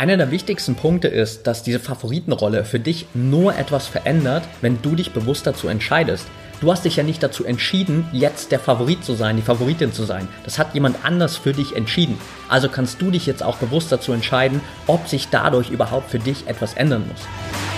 Einer der wichtigsten Punkte ist, dass diese Favoritenrolle für dich nur etwas verändert, wenn du dich bewusst dazu entscheidest. Du hast dich ja nicht dazu entschieden, jetzt der Favorit zu sein, die Favoritin zu sein. Das hat jemand anders für dich entschieden. Also kannst du dich jetzt auch bewusst dazu entscheiden, ob sich dadurch überhaupt für dich etwas ändern muss.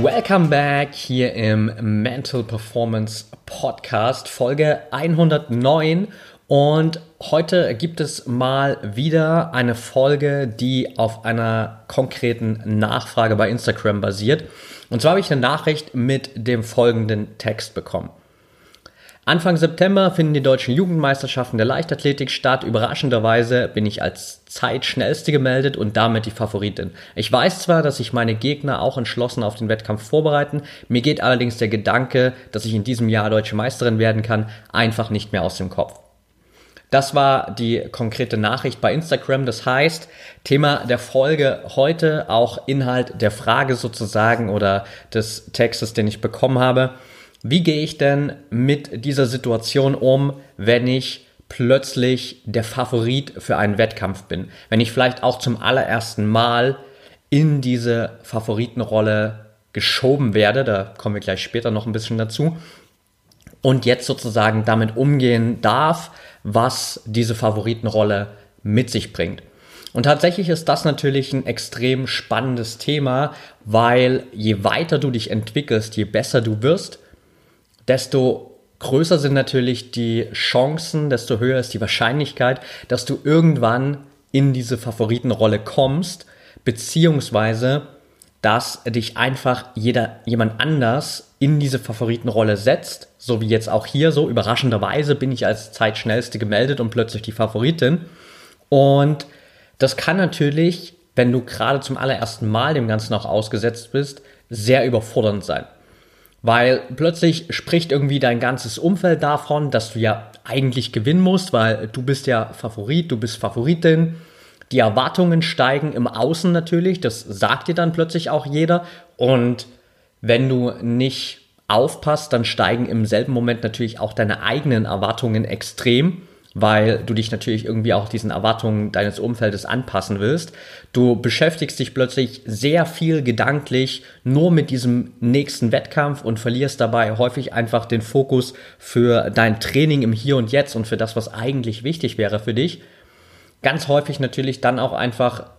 Welcome back hier im Mental Performance Podcast, Folge 109. Und heute gibt es mal wieder eine Folge, die auf einer konkreten Nachfrage bei Instagram basiert. Und zwar habe ich eine Nachricht mit dem folgenden Text bekommen. Anfang September finden die deutschen Jugendmeisterschaften der Leichtathletik statt. Überraschenderweise bin ich als Zeitschnellste gemeldet und damit die Favoritin. Ich weiß zwar, dass sich meine Gegner auch entschlossen auf den Wettkampf vorbereiten, mir geht allerdings der Gedanke, dass ich in diesem Jahr deutsche Meisterin werden kann, einfach nicht mehr aus dem Kopf. Das war die konkrete Nachricht bei Instagram. Das heißt, Thema der Folge heute, auch Inhalt der Frage sozusagen oder des Textes, den ich bekommen habe. Wie gehe ich denn mit dieser Situation um, wenn ich plötzlich der Favorit für einen Wettkampf bin? Wenn ich vielleicht auch zum allerersten Mal in diese Favoritenrolle geschoben werde, da kommen wir gleich später noch ein bisschen dazu, und jetzt sozusagen damit umgehen darf, was diese Favoritenrolle mit sich bringt. Und tatsächlich ist das natürlich ein extrem spannendes Thema, weil je weiter du dich entwickelst, je besser du wirst, desto größer sind natürlich die Chancen, desto höher ist die Wahrscheinlichkeit, dass du irgendwann in diese Favoritenrolle kommst, beziehungsweise dass dich einfach jeder, jemand anders in diese Favoritenrolle setzt, so wie jetzt auch hier, so überraschenderweise bin ich als Zeitschnellste gemeldet und plötzlich die Favoritin. Und das kann natürlich, wenn du gerade zum allerersten Mal dem Ganzen auch ausgesetzt bist, sehr überfordernd sein. Weil plötzlich spricht irgendwie dein ganzes Umfeld davon, dass du ja eigentlich gewinnen musst, weil du bist ja Favorit, du bist Favoritin. Die Erwartungen steigen im Außen natürlich, das sagt dir dann plötzlich auch jeder. Und wenn du nicht aufpasst, dann steigen im selben Moment natürlich auch deine eigenen Erwartungen extrem weil du dich natürlich irgendwie auch diesen Erwartungen deines Umfeldes anpassen willst. Du beschäftigst dich plötzlich sehr viel gedanklich nur mit diesem nächsten Wettkampf und verlierst dabei häufig einfach den Fokus für dein Training im Hier und Jetzt und für das, was eigentlich wichtig wäre für dich. Ganz häufig natürlich dann auch einfach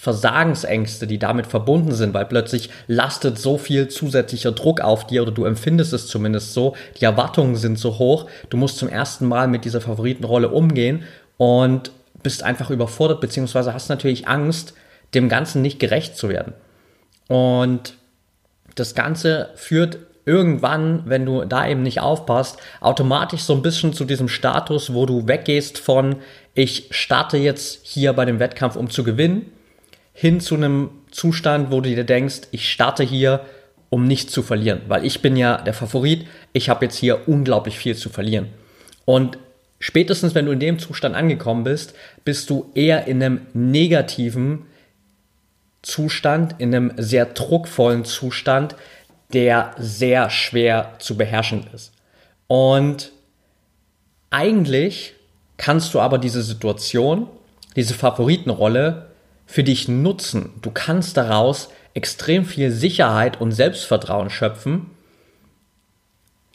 Versagensängste, die damit verbunden sind, weil plötzlich lastet so viel zusätzlicher Druck auf dir oder du empfindest es zumindest so, die Erwartungen sind so hoch, du musst zum ersten Mal mit dieser Favoritenrolle umgehen und bist einfach überfordert, beziehungsweise hast natürlich Angst, dem Ganzen nicht gerecht zu werden. Und das Ganze führt irgendwann, wenn du da eben nicht aufpasst, automatisch so ein bisschen zu diesem Status, wo du weggehst von, ich starte jetzt hier bei dem Wettkampf, um zu gewinnen, hin zu einem Zustand, wo du dir denkst, ich starte hier, um nicht zu verlieren, weil ich bin ja der Favorit, ich habe jetzt hier unglaublich viel zu verlieren. Und spätestens, wenn du in dem Zustand angekommen bist, bist du eher in einem negativen Zustand, in einem sehr druckvollen Zustand, der sehr schwer zu beherrschen ist. Und eigentlich kannst du aber diese Situation, diese Favoritenrolle für dich nutzen. Du kannst daraus extrem viel Sicherheit und Selbstvertrauen schöpfen.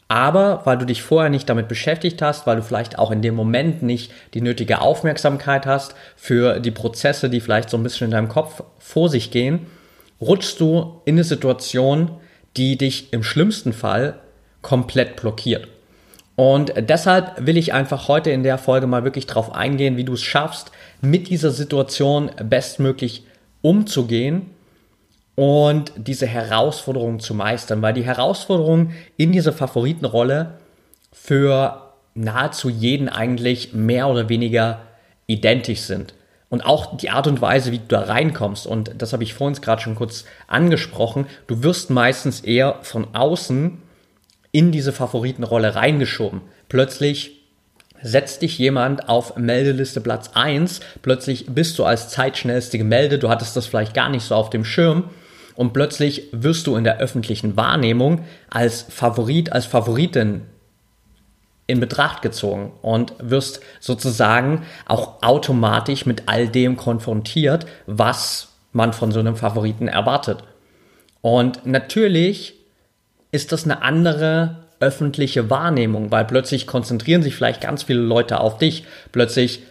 Aber weil du dich vorher nicht damit beschäftigt hast, weil du vielleicht auch in dem Moment nicht die nötige Aufmerksamkeit hast für die Prozesse, die vielleicht so ein bisschen in deinem Kopf vor sich gehen, rutschst du in eine Situation, die dich im schlimmsten Fall komplett blockiert. Und deshalb will ich einfach heute in der Folge mal wirklich drauf eingehen, wie du es schaffst, mit dieser Situation bestmöglich umzugehen und diese Herausforderung zu meistern, weil die Herausforderung in dieser Favoritenrolle für nahezu jeden eigentlich mehr oder weniger identisch sind. Und auch die Art und Weise, wie du da reinkommst, und das habe ich vorhin gerade schon kurz angesprochen, du wirst meistens eher von außen in diese Favoritenrolle reingeschoben. Plötzlich setzt dich jemand auf Meldeliste Platz 1, plötzlich bist du als Zeitschnellste gemeldet, du hattest das vielleicht gar nicht so auf dem Schirm und plötzlich wirst du in der öffentlichen Wahrnehmung als Favorit, als Favoritin in Betracht gezogen und wirst sozusagen auch automatisch mit all dem konfrontiert, was man von so einem Favoriten erwartet. Und natürlich ist das eine andere öffentliche Wahrnehmung, weil plötzlich konzentrieren sich vielleicht ganz viele Leute auf dich, plötzlich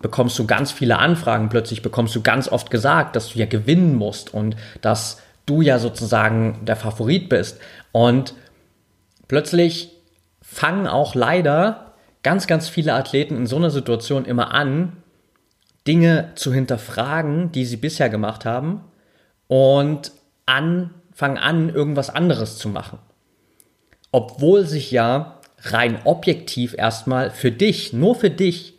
bekommst du ganz viele Anfragen, plötzlich bekommst du ganz oft gesagt, dass du ja gewinnen musst und dass du ja sozusagen der Favorit bist. Und plötzlich fangen auch leider ganz, ganz viele Athleten in so einer Situation immer an, Dinge zu hinterfragen, die sie bisher gemacht haben und an, fangen an, irgendwas anderes zu machen. Obwohl sich ja rein objektiv erstmal für dich, nur für dich,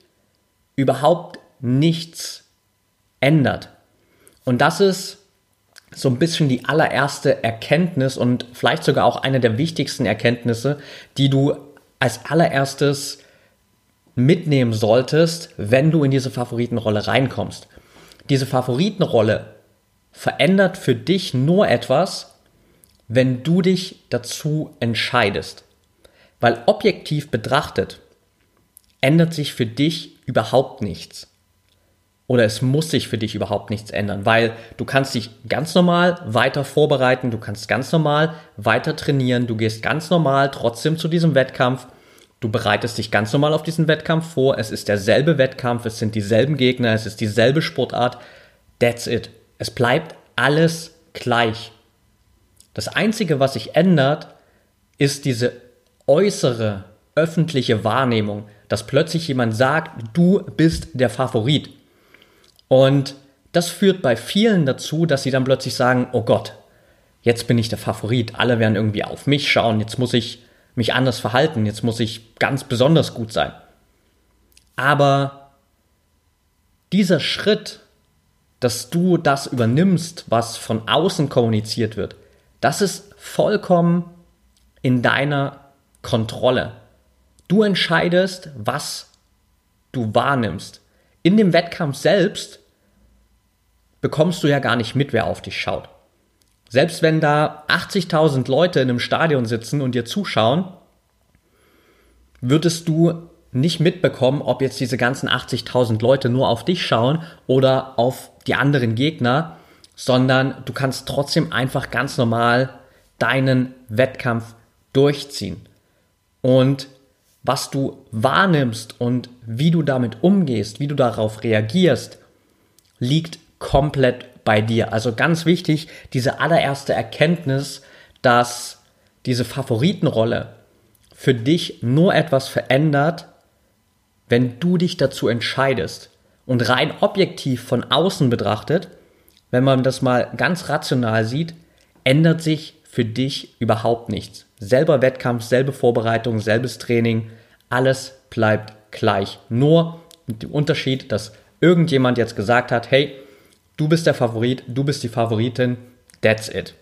überhaupt nichts ändert. Und das ist so ein bisschen die allererste Erkenntnis und vielleicht sogar auch eine der wichtigsten Erkenntnisse, die du als allererstes mitnehmen solltest, wenn du in diese Favoritenrolle reinkommst. Diese Favoritenrolle verändert für dich nur etwas, wenn du dich dazu entscheidest. Weil objektiv betrachtet ändert sich für dich überhaupt nichts oder es muss sich für dich überhaupt nichts ändern, weil du kannst dich ganz normal weiter vorbereiten, du kannst ganz normal weiter trainieren, du gehst ganz normal trotzdem zu diesem Wettkampf, du bereitest dich ganz normal auf diesen Wettkampf vor, es ist derselbe Wettkampf, es sind dieselben Gegner, es ist dieselbe Sportart, that's it. Es bleibt alles gleich. Das Einzige, was sich ändert, ist diese äußere öffentliche Wahrnehmung, dass plötzlich jemand sagt, du bist der Favorit. Und das führt bei vielen dazu, dass sie dann plötzlich sagen, oh Gott, jetzt bin ich der Favorit, alle werden irgendwie auf mich schauen, jetzt muss ich mich anders verhalten, jetzt muss ich ganz besonders gut sein. Aber dieser Schritt, dass du das übernimmst, was von außen kommuniziert wird, das ist vollkommen in deiner Kontrolle. Du entscheidest, was du wahrnimmst. In dem Wettkampf selbst bekommst du ja gar nicht mit, wer auf dich schaut. Selbst wenn da 80.000 Leute in einem Stadion sitzen und dir zuschauen, würdest du nicht mitbekommen, ob jetzt diese ganzen 80.000 Leute nur auf dich schauen oder auf die anderen Gegner, sondern du kannst trotzdem einfach ganz normal deinen Wettkampf durchziehen. Und was du wahrnimmst und wie du damit umgehst, wie du darauf reagierst, liegt komplett bei dir. Also ganz wichtig, diese allererste Erkenntnis, dass diese Favoritenrolle für dich nur etwas verändert, wenn du dich dazu entscheidest. Und rein objektiv von außen betrachtet, wenn man das mal ganz rational sieht, ändert sich für dich überhaupt nichts. Selber Wettkampf, selbe Vorbereitung, selbes Training, alles bleibt gleich. Nur mit dem Unterschied, dass irgendjemand jetzt gesagt hat, hey, du bist der Favorit, du bist die Favoritin, that's it.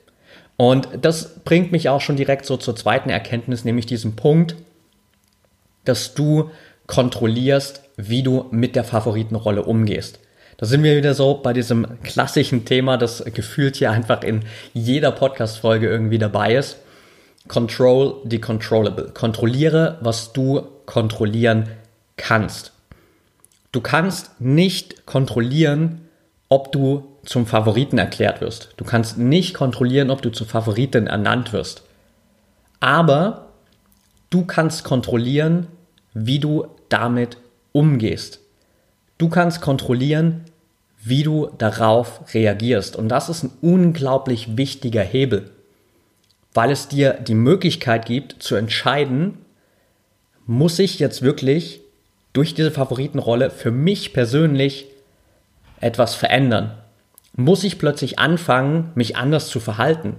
Und das bringt mich auch schon direkt so zur zweiten Erkenntnis, nämlich diesem Punkt, dass du kontrollierst, wie du mit der Favoritenrolle umgehst. Da sind wir wieder so bei diesem klassischen Thema, das gefühlt hier einfach in jeder Podcast-Folge irgendwie dabei ist. Control the controllable. Kontrolliere, was du kontrollieren kannst. Du kannst nicht kontrollieren, ob du zum Favoriten erklärt wirst. Du kannst nicht kontrollieren, ob du zur Favoritin ernannt wirst. Aber du kannst kontrollieren, wie du damit umgehst. Du kannst kontrollieren, wie du darauf reagierst. Und das ist ein unglaublich wichtiger Hebel, weil es dir die Möglichkeit gibt zu entscheiden, muss ich jetzt wirklich durch diese Favoritenrolle für mich persönlich etwas verändern? Muss ich plötzlich anfangen, mich anders zu verhalten?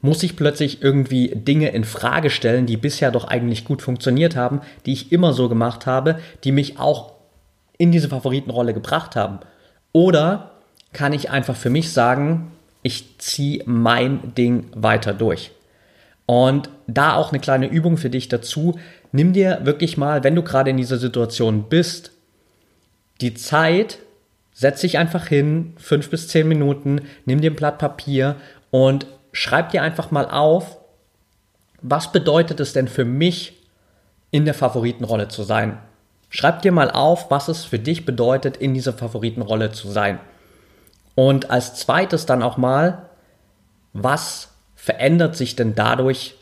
Muss ich plötzlich irgendwie Dinge in Frage stellen, die bisher doch eigentlich gut funktioniert haben, die ich immer so gemacht habe, die mich auch in diese Favoritenrolle gebracht haben? Oder kann ich einfach für mich sagen, ich ziehe mein Ding weiter durch? Und da auch eine kleine Übung für dich dazu. Nimm dir wirklich mal, wenn du gerade in dieser Situation bist, die Zeit, setz dich einfach hin, fünf bis zehn Minuten, nimm dir ein Blatt Papier und schreib dir einfach mal auf, was bedeutet es denn für mich, in der Favoritenrolle zu sein? Schreib dir mal auf, was es für dich bedeutet, in dieser Favoritenrolle zu sein. Und als zweites dann auch mal, was verändert sich denn dadurch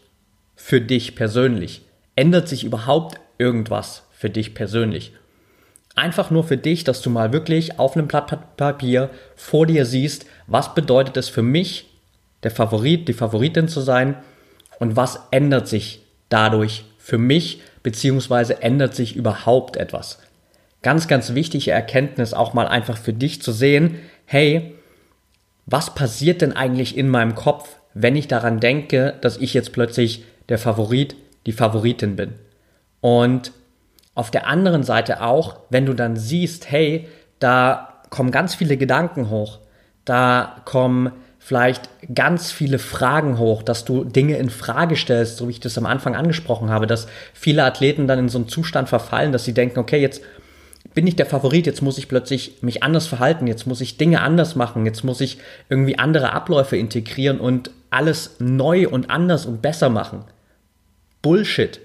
für dich persönlich? Ändert sich überhaupt irgendwas für dich persönlich? Einfach nur für dich, dass du mal wirklich auf einem Blatt Papier vor dir siehst, was bedeutet es für mich, der Favorit, die Favoritin zu sein und was ändert sich dadurch für mich, beziehungsweise ändert sich überhaupt etwas. Ganz, ganz wichtige Erkenntnis auch mal einfach für dich zu sehen, hey, was passiert denn eigentlich in meinem Kopf, wenn ich daran denke, dass ich jetzt plötzlich der Favorit, die Favoritin bin. Und auf der anderen Seite auch, wenn du dann siehst, hey, da kommen ganz viele Gedanken hoch, da kommen vielleicht ganz viele Fragen hoch, dass du Dinge in Frage stellst, so wie ich das am Anfang angesprochen habe, dass viele Athleten dann in so einen Zustand verfallen, dass sie denken, okay, jetzt bin ich der Favorit, jetzt muss ich plötzlich mich anders verhalten, jetzt muss ich Dinge anders machen, jetzt muss ich irgendwie andere Abläufe integrieren und alles neu und anders und besser machen. Bullshit.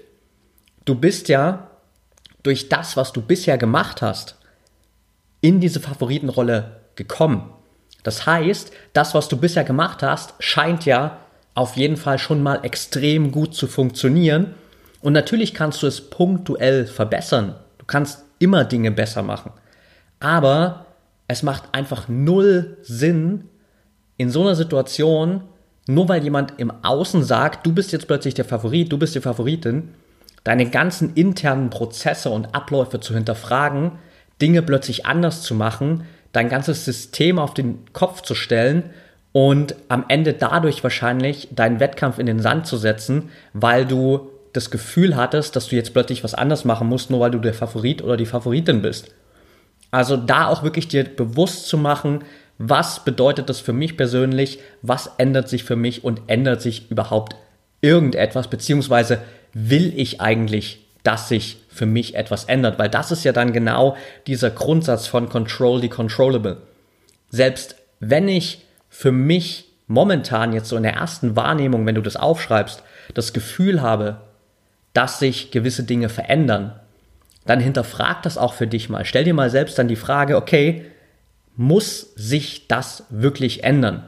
Du bist ja durch das, was du bisher gemacht hast, in diese Favoritenrolle gekommen. Das heißt, das, was du bisher gemacht hast, scheint ja auf jeden Fall schon mal extrem gut zu funktionieren. Und natürlich kannst du es punktuell verbessern. Du kannst immer Dinge besser machen. Aber es macht einfach null Sinn, in so einer Situation, nur weil jemand im Außen sagt, du bist jetzt plötzlich der Favorit, du bist die Favoritin, deine ganzen internen Prozesse und Abläufe zu hinterfragen, Dinge plötzlich anders zu machen, dein ganzes System auf den Kopf zu stellen und am Ende dadurch wahrscheinlich deinen Wettkampf in den Sand zu setzen, weil du das Gefühl hattest, dass du jetzt plötzlich was anders machen musst, nur weil du der Favorit oder die Favoritin bist. Also da auch wirklich dir bewusst zu machen, was bedeutet das für mich persönlich, was ändert sich für mich und ändert sich überhaupt irgendetwas, beziehungsweise will ich eigentlich, dass sich für mich etwas ändert, weil das ist ja dann genau dieser Grundsatz von Control the Controllable. Selbst wenn ich für mich momentan jetzt so in der ersten Wahrnehmung, wenn du das aufschreibst, das Gefühl habe, dass sich gewisse Dinge verändern, dann hinterfrag das auch für dich mal. Stell dir mal selbst dann die Frage, okay, muss sich das wirklich ändern?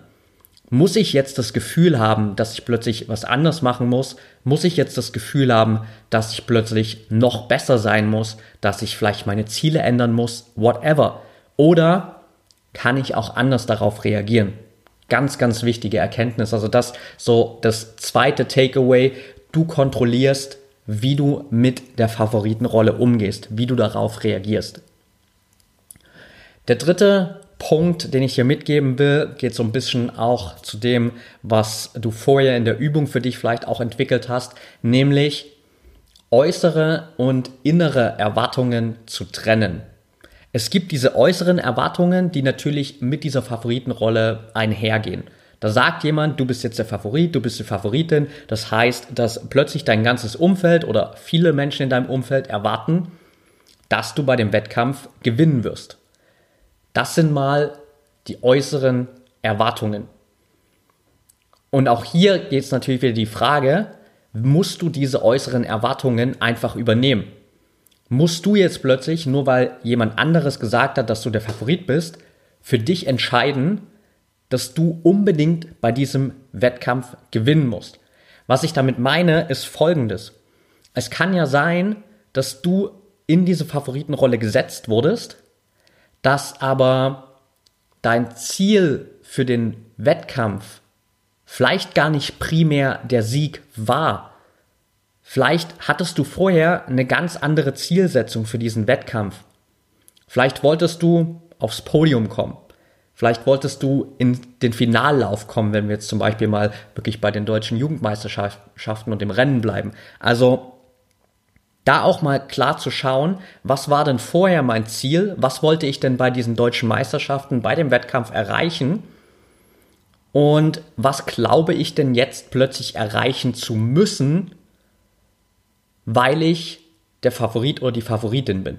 Muss ich jetzt das Gefühl haben, dass ich plötzlich was anders machen muss? Muss ich jetzt das Gefühl haben, dass ich plötzlich noch besser sein muss, dass ich vielleicht meine Ziele ändern muss, whatever? Oder kann ich auch anders darauf reagieren? Ganz, ganz wichtige Erkenntnis. Also das so das zweite Takeaway. Du kontrollierst wie du mit der Favoritenrolle umgehst, wie du darauf reagierst. Der dritte Punkt, den ich hier mitgeben will, geht so ein bisschen auch zu dem, was du vorher in der Übung für dich vielleicht auch entwickelt hast, nämlich äußere und innere Erwartungen zu trennen. Es gibt diese äußeren Erwartungen, die natürlich mit dieser Favoritenrolle einhergehen. Da sagt jemand, du bist jetzt der Favorit, du bist die Favoritin. Das heißt, dass plötzlich dein ganzes Umfeld oder viele Menschen in deinem Umfeld erwarten, dass du bei dem Wettkampf gewinnen wirst. Das sind mal die äußeren Erwartungen. Und auch hier geht es natürlich wieder die Frage, musst du diese äußeren Erwartungen einfach übernehmen? Musst du jetzt plötzlich, nur weil jemand anderes gesagt hat, dass du der Favorit bist, für dich entscheiden, dass du unbedingt bei diesem Wettkampf gewinnen musst. Was ich damit meine, ist folgendes. Es kann ja sein, dass du in diese Favoritenrolle gesetzt wurdest, dass aber dein Ziel für den Wettkampf vielleicht gar nicht primär der Sieg war. Vielleicht hattest du vorher eine ganz andere Zielsetzung für diesen Wettkampf. Vielleicht wolltest du aufs Podium kommen. Vielleicht wolltest du in den Finallauf kommen, wenn wir jetzt zum Beispiel mal wirklich bei den deutschen Jugendmeisterschaften und dem Rennen bleiben. Also da auch mal klar zu schauen, was war denn vorher mein Ziel, was wollte ich denn bei diesen deutschen Meisterschaften, bei dem Wettkampf erreichen und was glaube ich denn jetzt plötzlich erreichen zu müssen, weil ich der Favorit oder die Favoritin bin.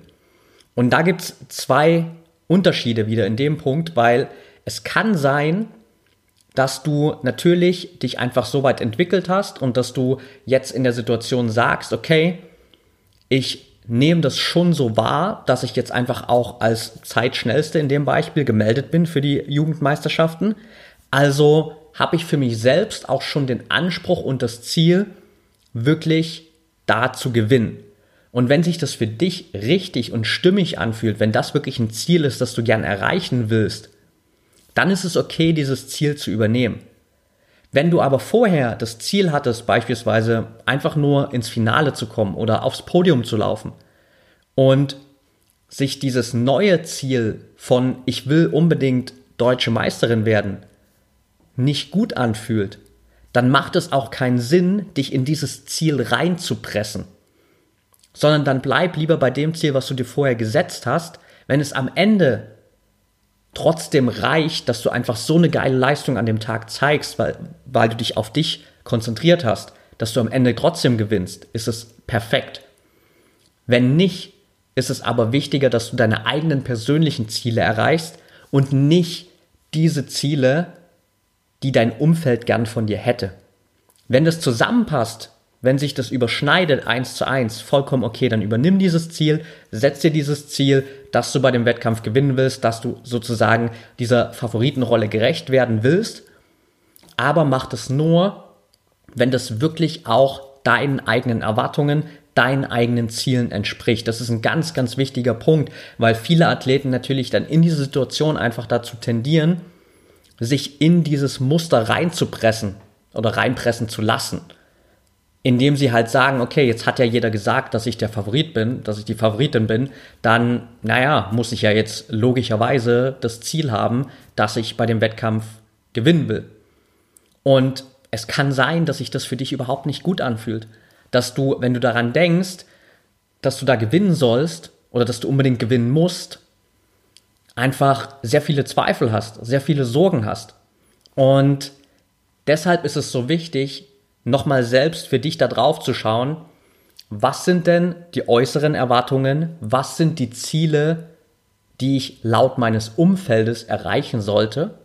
Und da gibt's zwei Unterschiede wieder in dem Punkt, weil es kann sein, dass du natürlich dich einfach so weit entwickelt hast und dass du jetzt in der Situation sagst, okay, ich nehme das schon so wahr, dass ich jetzt einfach auch als Zeitschnellste in dem Beispiel gemeldet bin für die Jugendmeisterschaften. Also habe ich für mich selbst auch schon den Anspruch und das Ziel, wirklich da zu gewinnen. Und wenn sich das für dich richtig und stimmig anfühlt, wenn das wirklich ein Ziel ist, das du gern erreichen willst, dann ist es okay, dieses Ziel zu übernehmen. Wenn du aber vorher das Ziel hattest, beispielsweise einfach nur ins Finale zu kommen oder aufs Podium zu laufen und sich dieses neue Ziel von ich will unbedingt deutsche Meisterin werden nicht gut anfühlt, dann macht es auch keinen Sinn, dich in dieses Ziel reinzupressen sondern dann bleib lieber bei dem Ziel, was du dir vorher gesetzt hast. Wenn es am Ende trotzdem reicht, dass du einfach so eine geile Leistung an dem Tag zeigst, weil, weil du dich auf dich konzentriert hast, dass du am Ende trotzdem gewinnst, ist es perfekt. Wenn nicht, ist es aber wichtiger, dass du deine eigenen persönlichen Ziele erreichst und nicht diese Ziele, die dein Umfeld gern von dir hätte. Wenn das zusammenpasst, wenn sich das überschneidet eins zu eins, vollkommen okay, dann übernimm dieses Ziel, setz dir dieses Ziel, dass du bei dem Wettkampf gewinnen willst, dass du sozusagen dieser Favoritenrolle gerecht werden willst. Aber mach das nur, wenn das wirklich auch deinen eigenen Erwartungen, deinen eigenen Zielen entspricht. Das ist ein ganz, ganz wichtiger Punkt, weil viele Athleten natürlich dann in diese Situation einfach dazu tendieren, sich in dieses Muster reinzupressen oder reinpressen zu lassen indem sie halt sagen, okay, jetzt hat ja jeder gesagt, dass ich der Favorit bin, dass ich die Favoritin bin, dann, naja, muss ich ja jetzt logischerweise das Ziel haben, dass ich bei dem Wettkampf gewinnen will. Und es kann sein, dass sich das für dich überhaupt nicht gut anfühlt. Dass du, wenn du daran denkst, dass du da gewinnen sollst oder dass du unbedingt gewinnen musst, einfach sehr viele Zweifel hast, sehr viele Sorgen hast. Und deshalb ist es so wichtig, nochmal selbst für dich da drauf zu schauen, was sind denn die äußeren Erwartungen, was sind die Ziele, die ich laut meines Umfeldes erreichen sollte,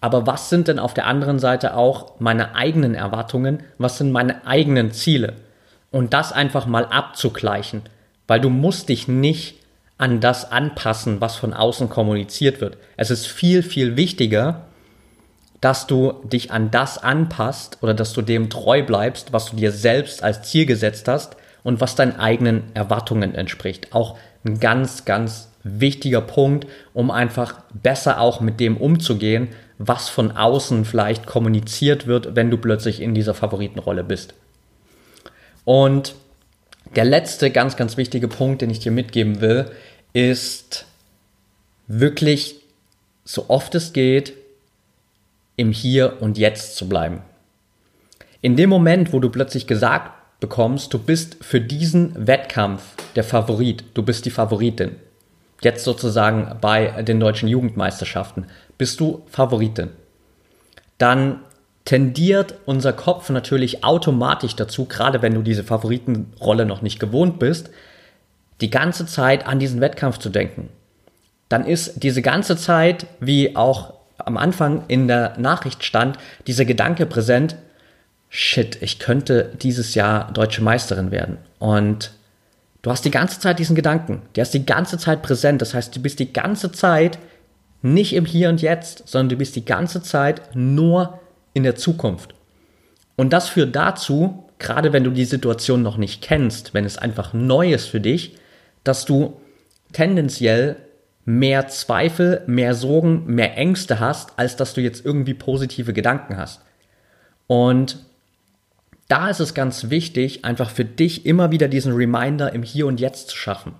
aber was sind denn auf der anderen Seite auch meine eigenen Erwartungen, was sind meine eigenen Ziele und das einfach mal abzugleichen, weil du musst dich nicht an das anpassen, was von außen kommuniziert wird. Es ist viel, viel wichtiger, dass du dich an das anpasst oder dass du dem treu bleibst, was du dir selbst als Ziel gesetzt hast und was deinen eigenen Erwartungen entspricht. Auch ein ganz, ganz wichtiger Punkt, um einfach besser auch mit dem umzugehen, was von außen vielleicht kommuniziert wird, wenn du plötzlich in dieser Favoritenrolle bist. Und der letzte ganz, ganz wichtige Punkt, den ich dir mitgeben will, ist wirklich so oft es geht, im Hier und Jetzt zu bleiben. In dem Moment, wo du plötzlich gesagt bekommst, du bist für diesen Wettkampf der Favorit, du bist die Favoritin, jetzt sozusagen bei den deutschen Jugendmeisterschaften, bist du Favoritin, dann tendiert unser Kopf natürlich automatisch dazu, gerade wenn du diese Favoritenrolle noch nicht gewohnt bist, die ganze Zeit an diesen Wettkampf zu denken. Dann ist diese ganze Zeit, wie auch am Anfang in der Nachricht stand, dieser Gedanke präsent, shit, ich könnte dieses Jahr deutsche Meisterin werden. Und du hast die ganze Zeit diesen Gedanken, der ist die ganze Zeit präsent. Das heißt, du bist die ganze Zeit nicht im Hier und Jetzt, sondern du bist die ganze Zeit nur in der Zukunft. Und das führt dazu, gerade wenn du die Situation noch nicht kennst, wenn es einfach neu ist für dich, dass du tendenziell mehr Zweifel, mehr Sorgen, mehr Ängste hast, als dass du jetzt irgendwie positive Gedanken hast. Und da ist es ganz wichtig, einfach für dich immer wieder diesen Reminder im Hier und Jetzt zu schaffen.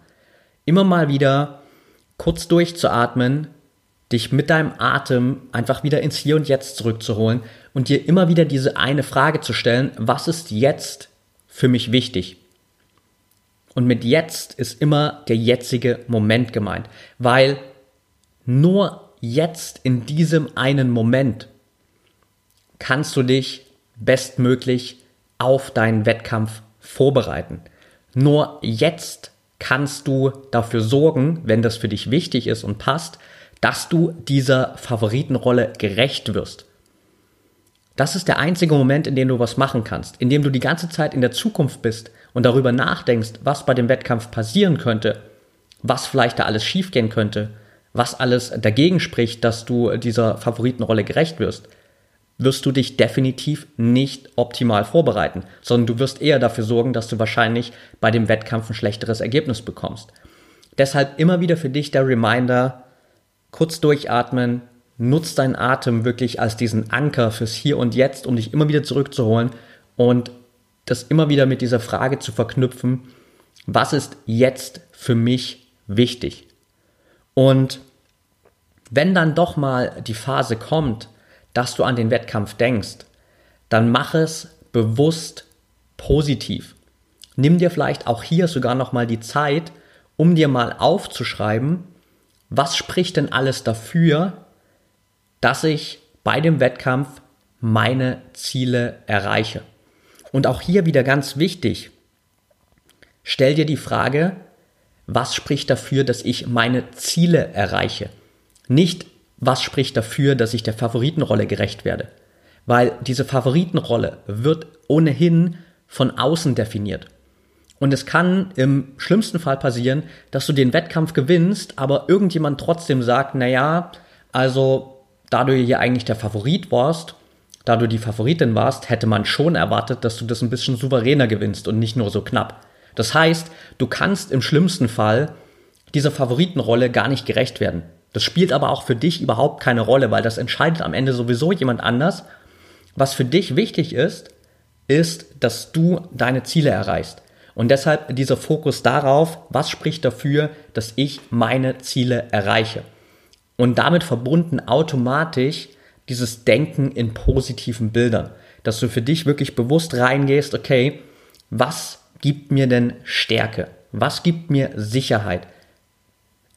Immer mal wieder kurz durchzuatmen, dich mit deinem Atem einfach wieder ins Hier und Jetzt zurückzuholen und dir immer wieder diese eine Frage zu stellen, was ist jetzt für mich wichtig? Und mit jetzt ist immer der jetzige Moment gemeint, weil nur jetzt in diesem einen Moment kannst du dich bestmöglich auf deinen Wettkampf vorbereiten. Nur jetzt kannst du dafür sorgen, wenn das für dich wichtig ist und passt, dass du dieser Favoritenrolle gerecht wirst. Das ist der einzige Moment, in dem du was machen kannst, in dem du die ganze Zeit in der Zukunft bist und darüber nachdenkst, was bei dem Wettkampf passieren könnte, was vielleicht da alles schiefgehen könnte, was alles dagegen spricht, dass du dieser Favoritenrolle gerecht wirst, wirst du dich definitiv nicht optimal vorbereiten, sondern du wirst eher dafür sorgen, dass du wahrscheinlich bei dem Wettkampf ein schlechteres Ergebnis bekommst. Deshalb immer wieder für dich der Reminder, kurz durchatmen, nutz deinen Atem wirklich als diesen Anker fürs Hier und Jetzt, um dich immer wieder zurückzuholen und das immer wieder mit dieser Frage zu verknüpfen, was ist jetzt für mich wichtig? Und wenn dann doch mal die Phase kommt, dass du an den Wettkampf denkst, dann mach es bewusst positiv. Nimm dir vielleicht auch hier sogar noch mal die Zeit, um dir mal aufzuschreiben, was spricht denn alles dafür, dass ich bei dem Wettkampf meine Ziele erreiche. Und auch hier wieder ganz wichtig, stell dir die Frage, was spricht dafür, dass ich meine Ziele erreiche? Nicht, was spricht dafür, dass ich der Favoritenrolle gerecht werde. Weil diese Favoritenrolle wird ohnehin von außen definiert. Und es kann im schlimmsten Fall passieren, dass du den Wettkampf gewinnst, aber irgendjemand trotzdem sagt, na ja, also da du hier eigentlich der Favorit warst, da du die Favoritin warst, hätte man schon erwartet, dass du das ein bisschen souveräner gewinnst und nicht nur so knapp. Das heißt, du kannst im schlimmsten Fall dieser Favoritenrolle gar nicht gerecht werden. Das spielt aber auch für dich überhaupt keine Rolle, weil das entscheidet am Ende sowieso jemand anders. Was für dich wichtig ist, ist, dass du deine Ziele erreichst. Und deshalb dieser Fokus darauf, was spricht dafür, dass ich meine Ziele erreiche. Und damit verbunden automatisch dieses Denken in positiven Bildern. Dass du für dich wirklich bewusst reingehst, okay, was gibt mir denn Stärke? Was gibt mir Sicherheit?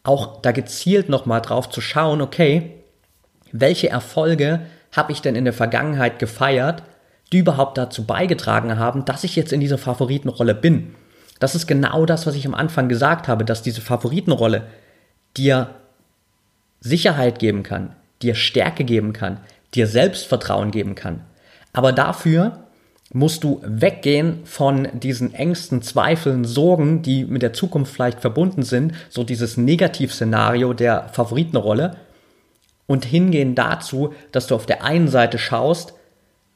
Auch da gezielt nochmal drauf zu schauen, okay, welche Erfolge habe ich denn in der Vergangenheit gefeiert, die überhaupt dazu beigetragen haben, dass ich jetzt in dieser Favoritenrolle bin. Das ist genau das, was ich am Anfang gesagt habe, dass diese Favoritenrolle dir Sicherheit geben kann, dir Stärke geben kann, dir Selbstvertrauen geben kann. Aber dafür musst du weggehen von diesen Ängsten, Zweifeln, Sorgen, die mit der Zukunft vielleicht verbunden sind, so dieses Negativszenario der Favoritenrolle und hingehen dazu, dass du auf der einen Seite schaust,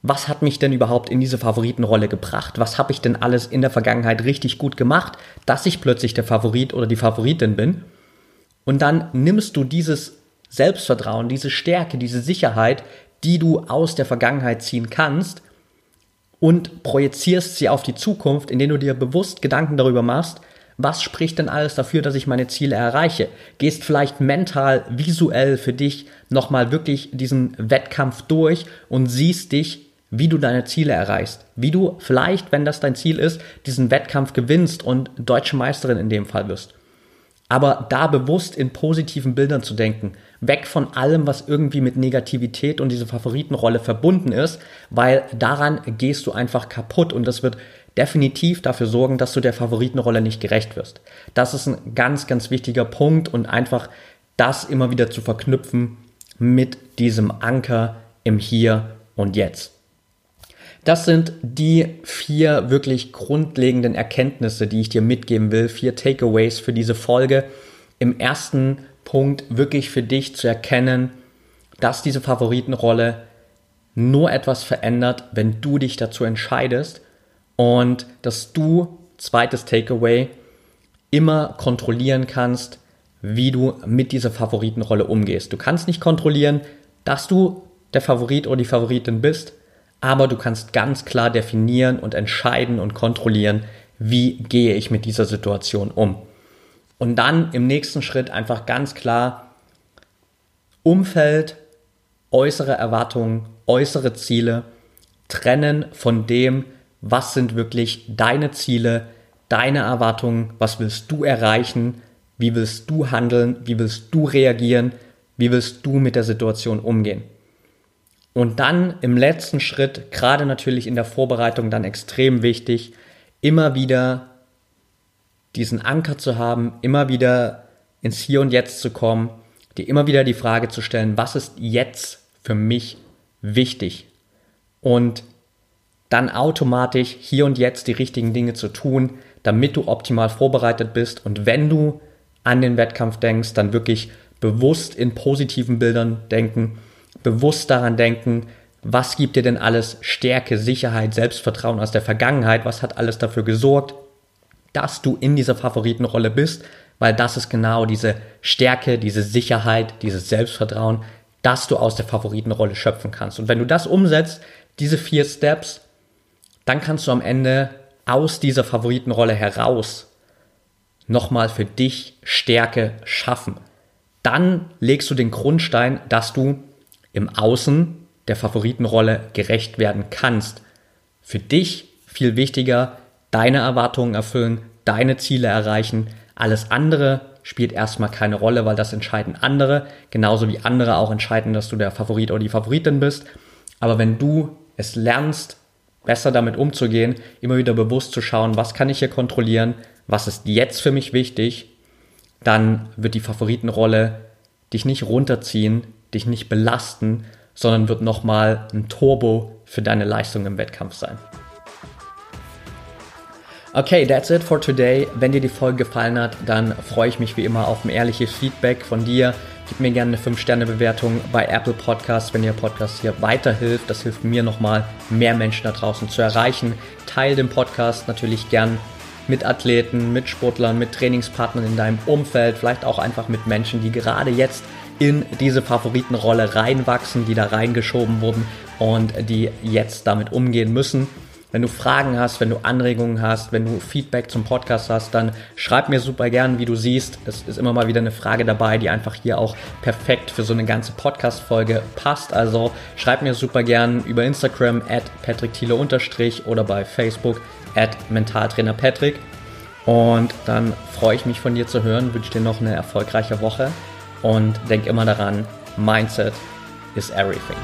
was hat mich denn überhaupt in diese Favoritenrolle gebracht? Was habe ich denn alles in der Vergangenheit richtig gut gemacht, dass ich plötzlich der Favorit oder die Favoritin bin? Und dann nimmst du dieses Selbstvertrauen, diese Stärke, diese Sicherheit, die du aus der Vergangenheit ziehen kannst und projizierst sie auf die Zukunft, indem du dir bewusst Gedanken darüber machst, was spricht denn alles dafür, dass ich meine Ziele erreiche? Gehst vielleicht mental, visuell für dich nochmal wirklich diesen Wettkampf durch und siehst dich wie du deine Ziele erreichst, wie du vielleicht, wenn das dein Ziel ist, diesen Wettkampf gewinnst und deutsche Meisterin in dem Fall wirst. Aber da bewusst in positiven Bildern zu denken, weg von allem, was irgendwie mit Negativität und diese Favoritenrolle verbunden ist, weil daran gehst du einfach kaputt und das wird definitiv dafür sorgen, dass du der Favoritenrolle nicht gerecht wirst. Das ist ein ganz, ganz wichtiger Punkt und einfach das immer wieder zu verknüpfen mit diesem Anker im Hier und Jetzt. Das sind die vier wirklich grundlegenden Erkenntnisse, die ich dir mitgeben will, vier Takeaways für diese Folge. Im ersten Punkt wirklich für dich zu erkennen, dass diese Favoritenrolle nur etwas verändert, wenn du dich dazu entscheidest und dass du, zweites Takeaway, immer kontrollieren kannst, wie du mit dieser Favoritenrolle umgehst. Du kannst nicht kontrollieren, dass du der Favorit oder die Favoritin bist, aber du kannst ganz klar definieren und entscheiden und kontrollieren, wie gehe ich mit dieser Situation um. Und dann im nächsten Schritt einfach ganz klar Umfeld, äußere Erwartungen, äußere Ziele trennen von dem, was sind wirklich deine Ziele, deine Erwartungen, was willst du erreichen, wie willst du handeln, wie willst du reagieren, wie willst du mit der Situation umgehen. Und dann im letzten Schritt, gerade natürlich in der Vorbereitung, dann extrem wichtig, immer wieder diesen Anker zu haben, immer wieder ins Hier und Jetzt zu kommen, dir immer wieder die Frage zu stellen, was ist jetzt für mich wichtig? Und dann automatisch hier und jetzt die richtigen Dinge zu tun, damit du optimal vorbereitet bist. Und wenn du an den Wettkampf denkst, dann wirklich bewusst in positiven Bildern denken, bewusst daran denken, was gibt dir denn alles Stärke, Sicherheit, Selbstvertrauen aus der Vergangenheit, was hat alles dafür gesorgt, dass du in dieser Favoritenrolle bist, weil das ist genau diese Stärke, diese Sicherheit, dieses Selbstvertrauen, dass du aus der Favoritenrolle schöpfen kannst. Und wenn du das umsetzt, diese vier Steps, dann kannst du am Ende aus dieser Favoritenrolle heraus nochmal für dich Stärke schaffen. Dann legst du den Grundstein, dass du im Außen der Favoritenrolle gerecht werden kannst. Für dich viel wichtiger, deine Erwartungen erfüllen, deine Ziele erreichen. Alles andere spielt erstmal keine Rolle, weil das entscheiden andere, genauso wie andere auch entscheiden, dass du der Favorit oder die Favoritin bist. Aber wenn du es lernst, besser damit umzugehen, immer wieder bewusst zu schauen, was kann ich hier kontrollieren, was ist jetzt für mich wichtig, dann wird die Favoritenrolle dich nicht runterziehen, dich nicht belasten, sondern wird nochmal ein Turbo für deine Leistung im Wettkampf sein. Okay, that's it for today. Wenn dir die Folge gefallen hat, dann freue ich mich wie immer auf ein ehrliches Feedback von dir. Gib mir gerne eine 5-Sterne-Bewertung bei Apple Podcasts, wenn der Podcast hier weiterhilft. Das hilft mir nochmal, mehr Menschen da draußen zu erreichen. Teil den Podcast natürlich gern mit Athleten, mit Sportlern, mit Trainingspartnern in deinem Umfeld, vielleicht auch einfach mit Menschen, die gerade jetzt in diese Favoritenrolle reinwachsen, die da reingeschoben wurden und die jetzt damit umgehen müssen. Wenn du Fragen hast, wenn du Anregungen hast, wenn du Feedback zum Podcast hast, dann schreib mir super gern, wie du siehst. Es ist immer mal wieder eine Frage dabei, die einfach hier auch perfekt für so eine ganze Podcast-Folge passt. Also schreib mir super gern über Instagram at patrickthiele oder bei Facebook at mentaltrainerpatrick. Und dann freue ich mich von dir zu hören, wünsche dir noch eine erfolgreiche Woche und denk immer daran, Mindset is everything.